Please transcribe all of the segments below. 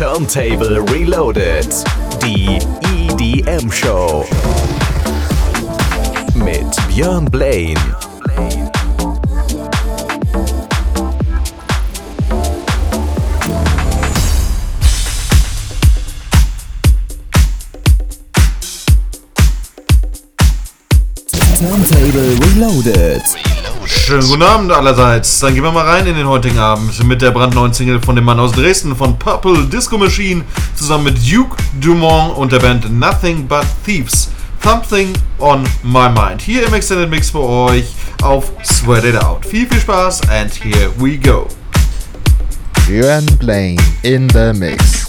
Turntable Reloaded. Die EDM Show. Mit Björn Blaine. Turntable Reloaded. Schönen guten Abend allerseits. Dann gehen wir mal rein in den heutigen Abend mit der brandneuen Single von dem Mann aus Dresden von Purple Disco Machine zusammen mit Duke Dumont und der Band Nothing But Thieves. Something on My Mind. Hier im Extended Mix für euch auf Sweat It Out. Viel, viel Spaß and here we go. Björn Blaine in the mix.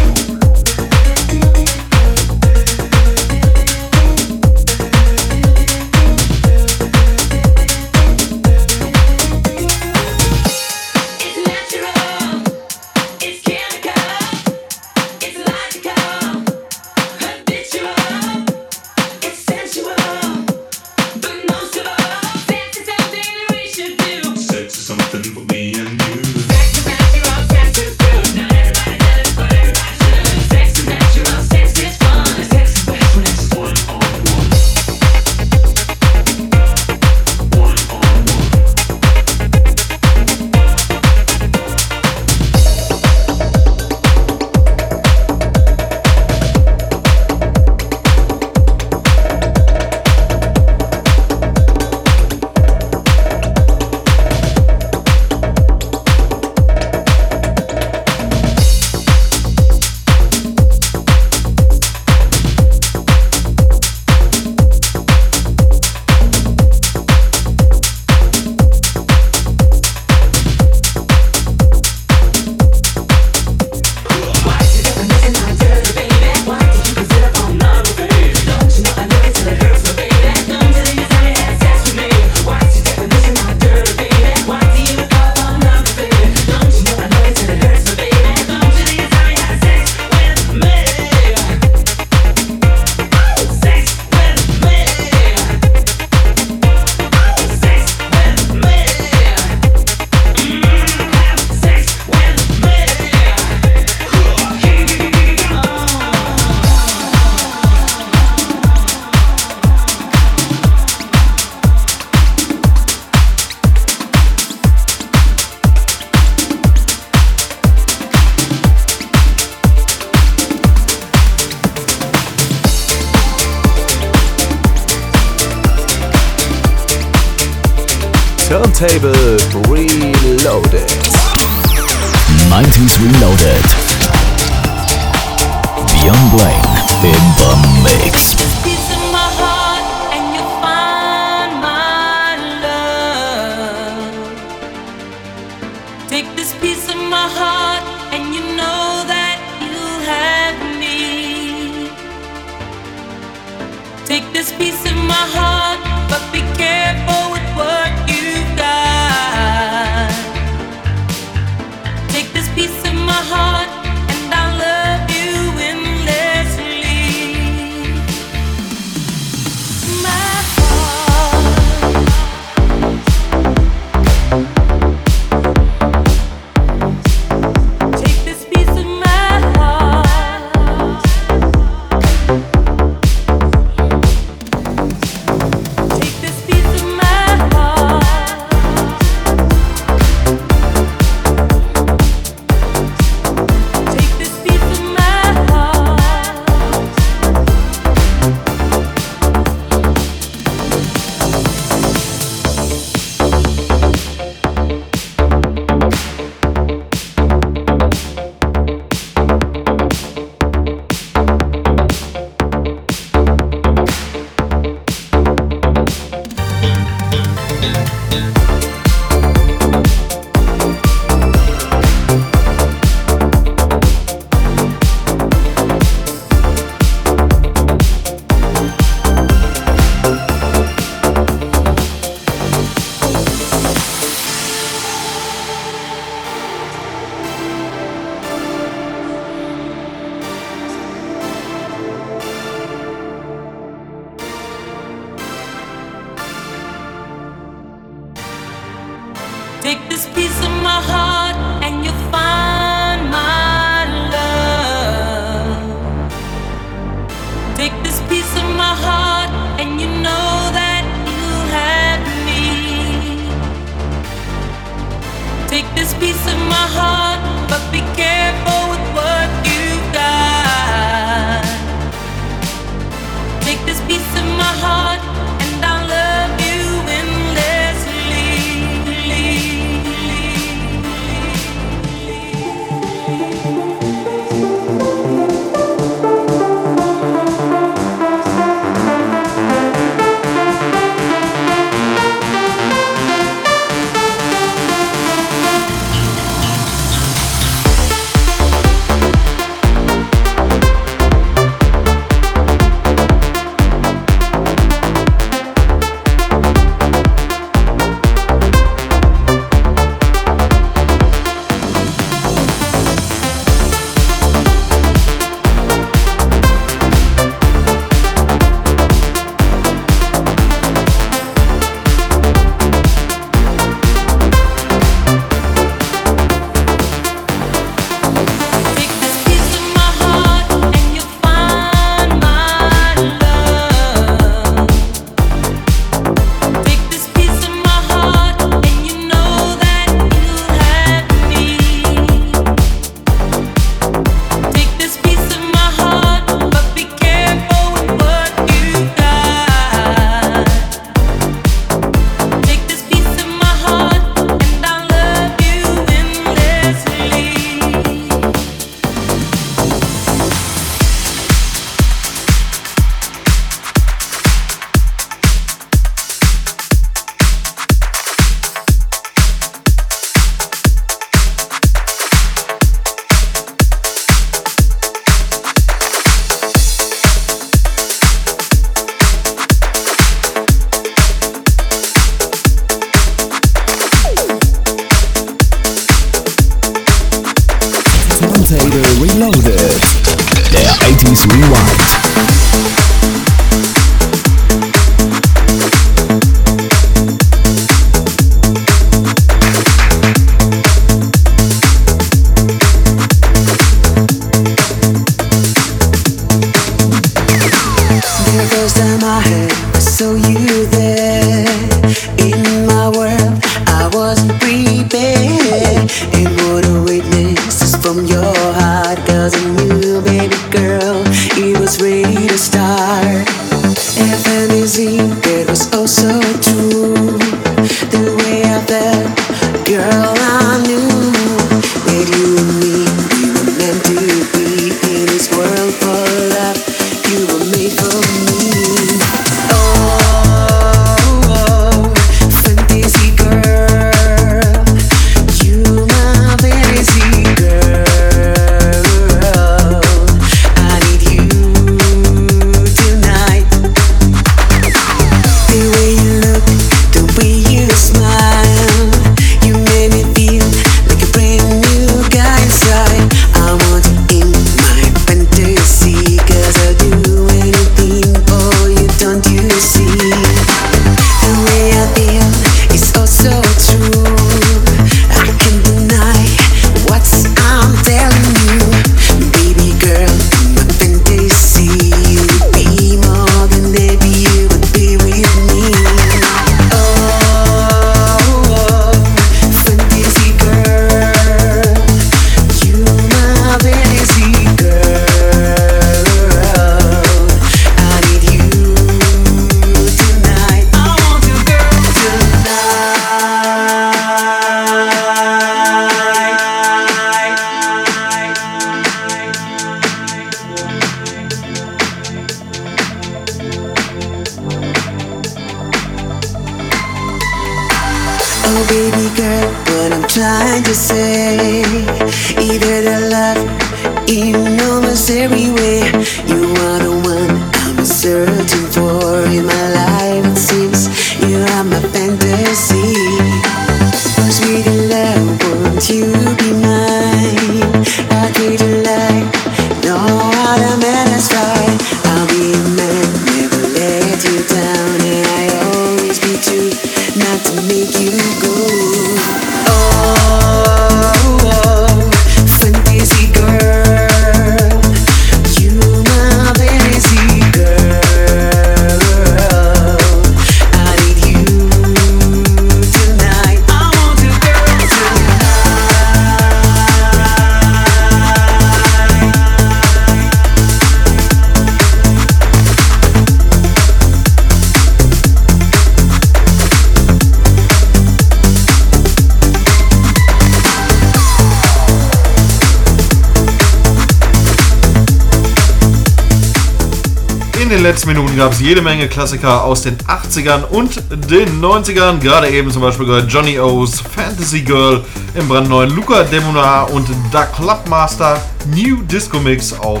Jede Menge Klassiker aus den 80ern und den 90ern. Gerade eben zum Beispiel gehört Johnny O's Fantasy Girl im brandneuen Luca Demonar und Da Clubmaster New Disco Mix auf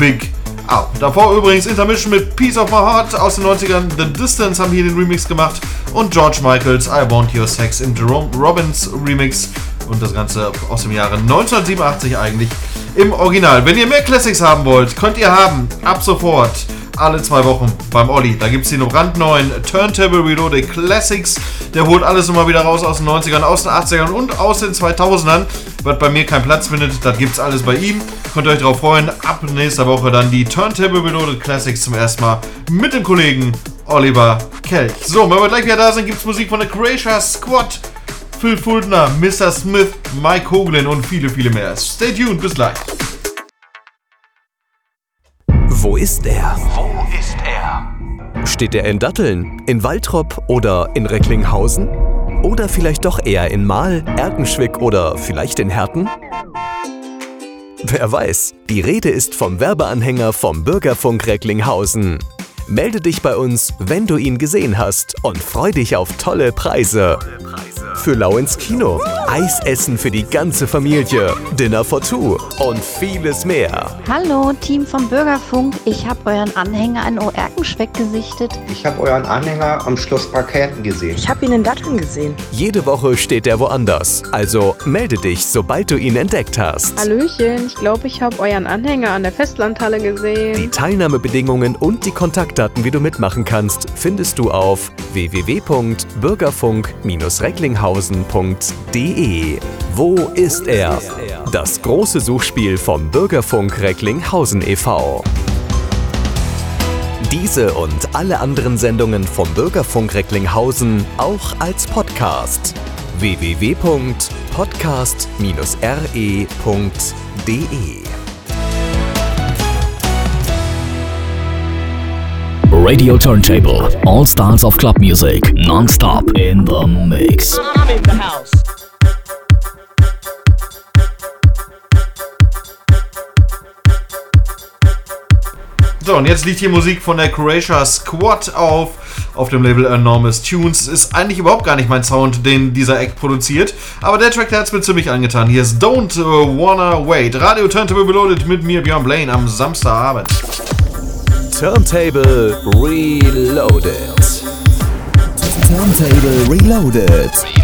Big Up. Davor übrigens Intermission mit Piece of My Heart aus den 90ern. The Distance haben hier den Remix gemacht und George Michaels I Want Your Sex im Jerome Robbins Remix. Und das Ganze aus dem Jahre 1987 eigentlich im Original. Wenn ihr mehr Classics haben wollt, könnt ihr haben ab sofort alle zwei Wochen beim Olli. Da gibt es den brandneuen Turntable Reloaded Classics. Der holt alles immer wieder raus aus den 90ern, aus den 80ern und aus den 2000ern. Was bei mir keinen Platz findet, das gibt es alles bei ihm. Könnt ihr euch darauf freuen. Ab nächster Woche dann die Turntable Reloaded Classics zum ersten Mal mit dem Kollegen Oliver Kelch. So, wenn wir gleich wieder da sind, gibt es Musik von der Croatia Squad. Phil Fuldner, Mr. Smith, Mike Hoagland und viele, viele mehr. Stay tuned, bis gleich. Wo ist er? Wo ist er? Steht er in Datteln, in Waltrop oder in Recklinghausen? Oder vielleicht doch eher in Mahl, Erkenschwick oder vielleicht in Herten? Wer weiß, die Rede ist vom Werbeanhänger vom Bürgerfunk Recklinghausen. Melde dich bei uns, wenn du ihn gesehen hast und freu dich auf tolle Preise. für lau ins Kino, Eisessen für die ganze Familie, Dinner for Two und vieles mehr. Hallo, Team vom Bürgerfunk. Ich habe euren Anhänger in Oerkenschweck gesichtet. Ich habe euren Anhänger am Schlosspark Herten gesehen. Ich habe ihn in Datteln gesehen. Jede Woche steht er woanders. Also melde dich, sobald du ihn entdeckt hast. Hallöchen, ich glaube, ich habe euren Anhänger an der Festlandhalle gesehen. Die Teilnahmebedingungen und die Kontaktdaten, wie du mitmachen kannst, findest du auf www.bürgerfunk-recklinghausen.de. Wo ist er? Das große Suchspiel vom Bürgerfunk Recklinghausen e.V. Diese und alle anderen Sendungen vom Bürgerfunk Recklinghausen auch als Podcast. www.podcast-re.de Radio Turntable. All styles of club music. Non-stop in the mix. I'm in the house. So, und jetzt liegt hier Musik von der Croatia Squad auf, auf dem Label Enormous Tunes. Ist eigentlich überhaupt gar nicht mein Sound, den dieser Act produziert, aber der Track, der hat es mir ziemlich angetan. Hier ist Don't uh, Wanna Wait. Radio Turntable Reloaded mit mir, Björn Blaine, am Samstagabend. Turntable Reloaded. Turntable Reloaded.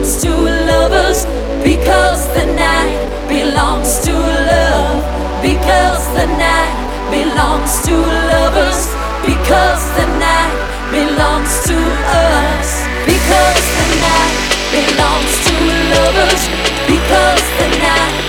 Belongs to lovers. Because the night belongs to love. Because the night belongs to lovers. Because the night belongs to us. Because the night belongs to lovers. Because the night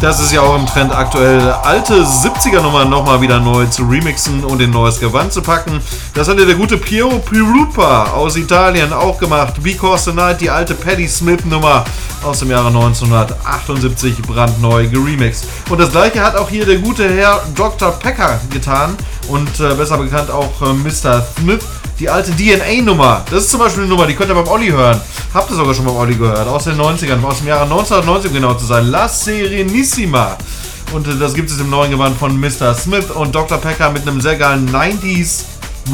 Das ist ja auch im Trend aktuell, alte 70er-Nummern nochmal wieder neu zu remixen und in neues Gewand zu packen. Das hat ja der gute Piero Pirupa aus Italien auch gemacht. Because the Night, die alte Patti Smith-Nummer aus dem Jahre 1978, brandneu geremixed. Und das gleiche hat auch hier der gute Herr Dr. Pecker getan und äh, besser bekannt auch äh, Mr. Smith. Die alte DNA-Nummer, das ist zum Beispiel eine Nummer, die könnt ihr beim Olli hören. Habt ihr sogar schon beim Olli gehört, aus den 90ern, aus dem Jahre 1990 um genau zu sein. La Serenissima. Und äh, das gibt es im neuen Gewand von Mr. Smith und Dr. Pecker mit einem sehr geilen 90s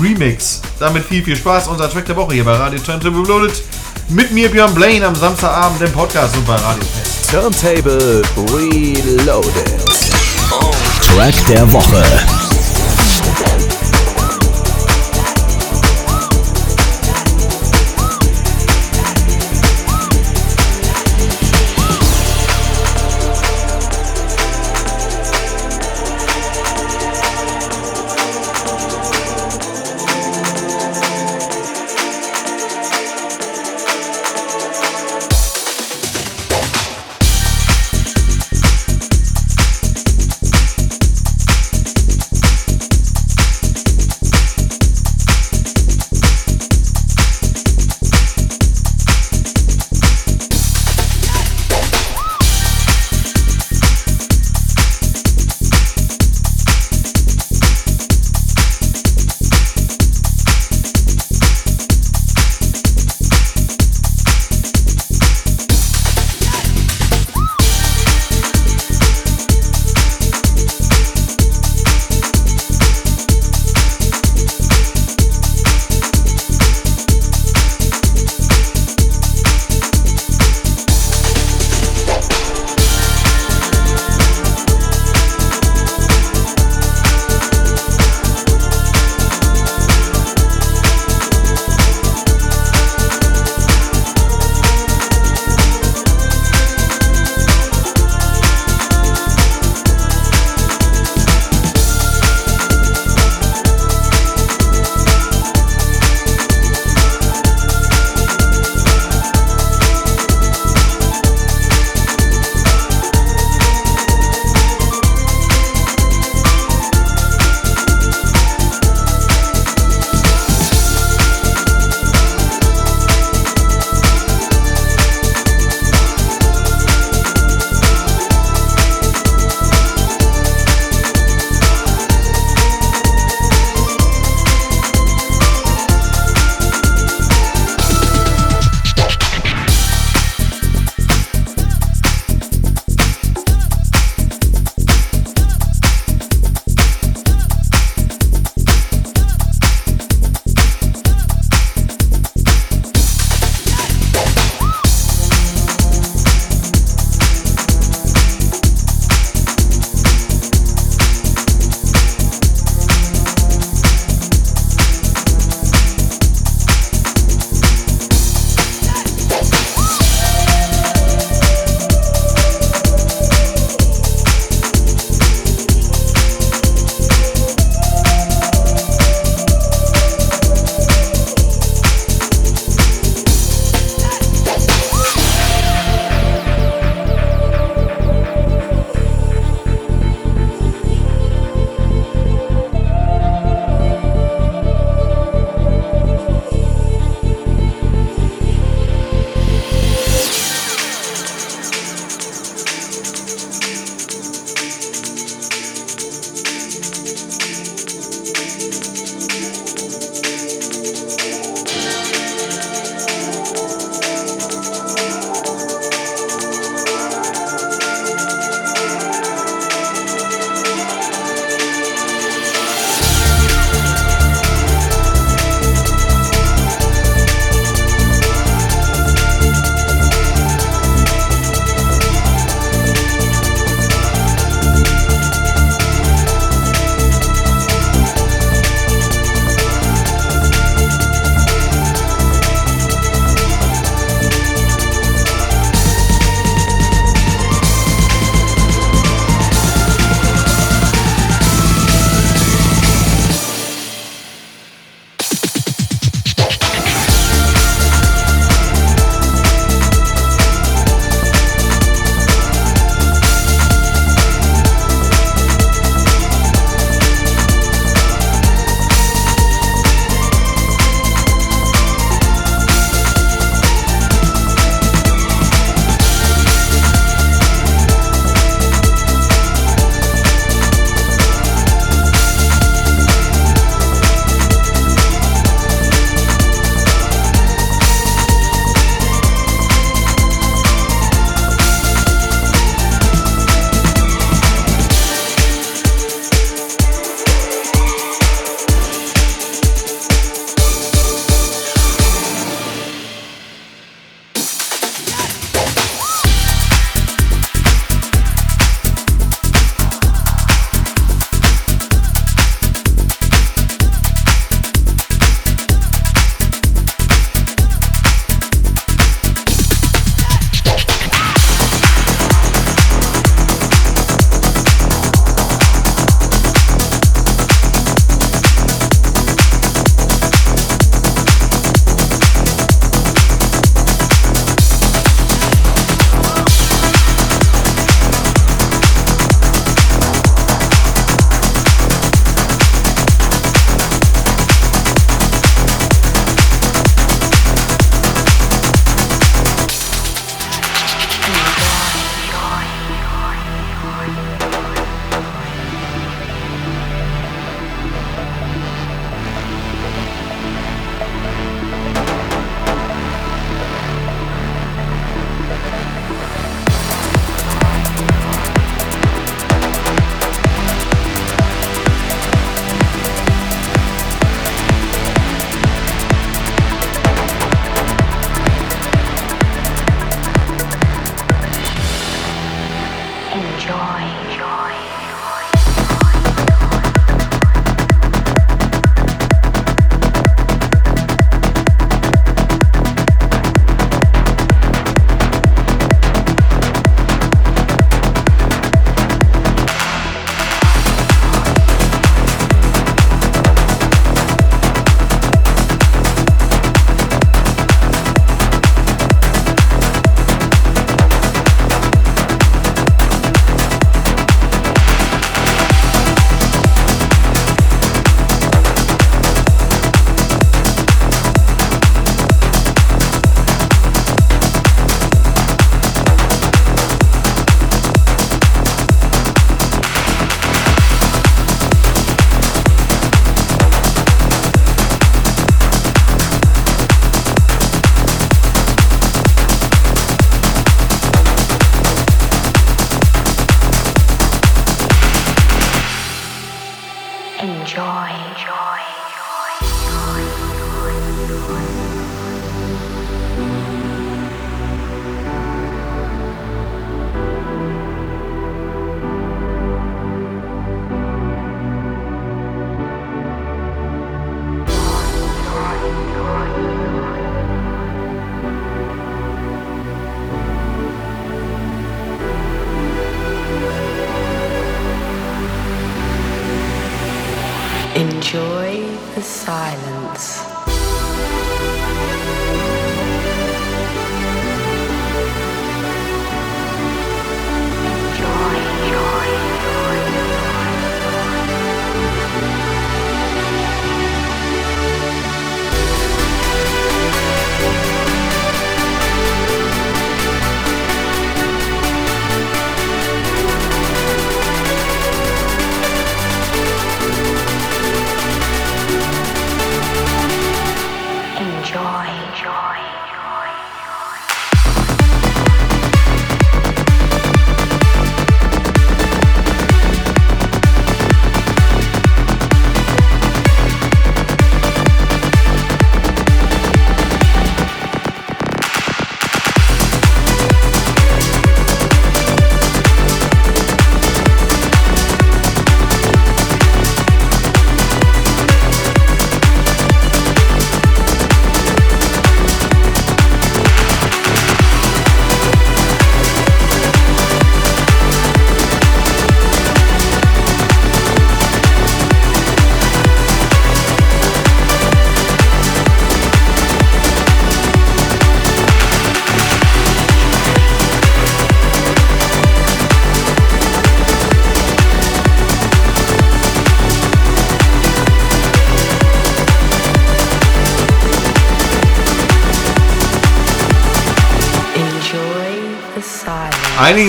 Remix. Damit viel, viel Spaß. Unser Track der Woche hier bei Radio Turntable Reloaded. Mit mir Björn Blaine am Samstagabend im Podcast und bei Radio Fest. Turntable Reloaded. Track der Woche.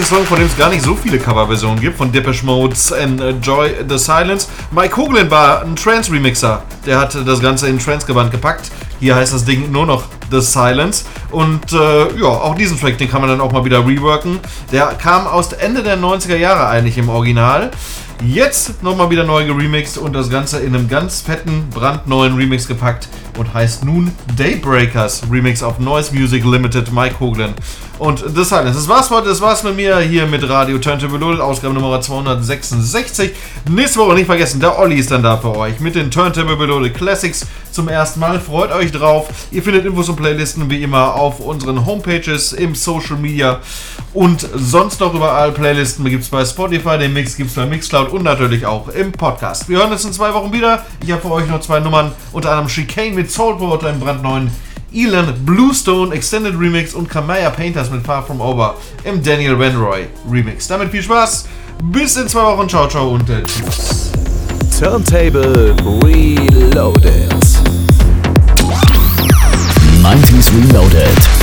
Song, von dem es gar nicht so viele Coverversionen gibt, von Depeche Mode's Enjoy the Silence. Mike Hoagland war ein Trance-Remixer. Der hat das Ganze in Trance-Gewand gepackt. Hier heißt das Ding nur noch The Silence. Und äh, ja, auch diesen Track, den kann man dann auch mal wieder reworken. Der kam aus Ende der 90er Jahre eigentlich im Original. Jetzt nochmal wieder neu geremixed und das Ganze in einem ganz fetten, brandneuen Remix gepackt und heißt nun Daybreakers Remix auf Noise Music Limited Mike Hoagland. Und das heißt, das war's heute, das war's mit mir hier mit Radio Turntable Loaded, Ausgabe Nummer 266. Nächste Woche nicht vergessen, der Olli ist dann da für euch mit den Turntable Loaded Classics zum ersten Mal. Freut euch drauf. Ihr findet Infos und Playlisten wie immer auf unseren Homepages, im Social Media und sonst noch überall. Playlisten gibt es bei Spotify, den Mix gibt es bei Mixcloud und natürlich auch im Podcast. Wir hören uns in zwei Wochen wieder. Ich habe für euch noch zwei Nummern, unter anderem Chicane mit Soulwater im brandneuen Elan Bluestone Extended Remix und Kamaya Painters mit Far From Over im Daniel Wenroy Remix. Damit viel Spaß, bis in zwei Wochen, ciao, ciao und tschüss. Turntable Reloaded. 90s Reloaded.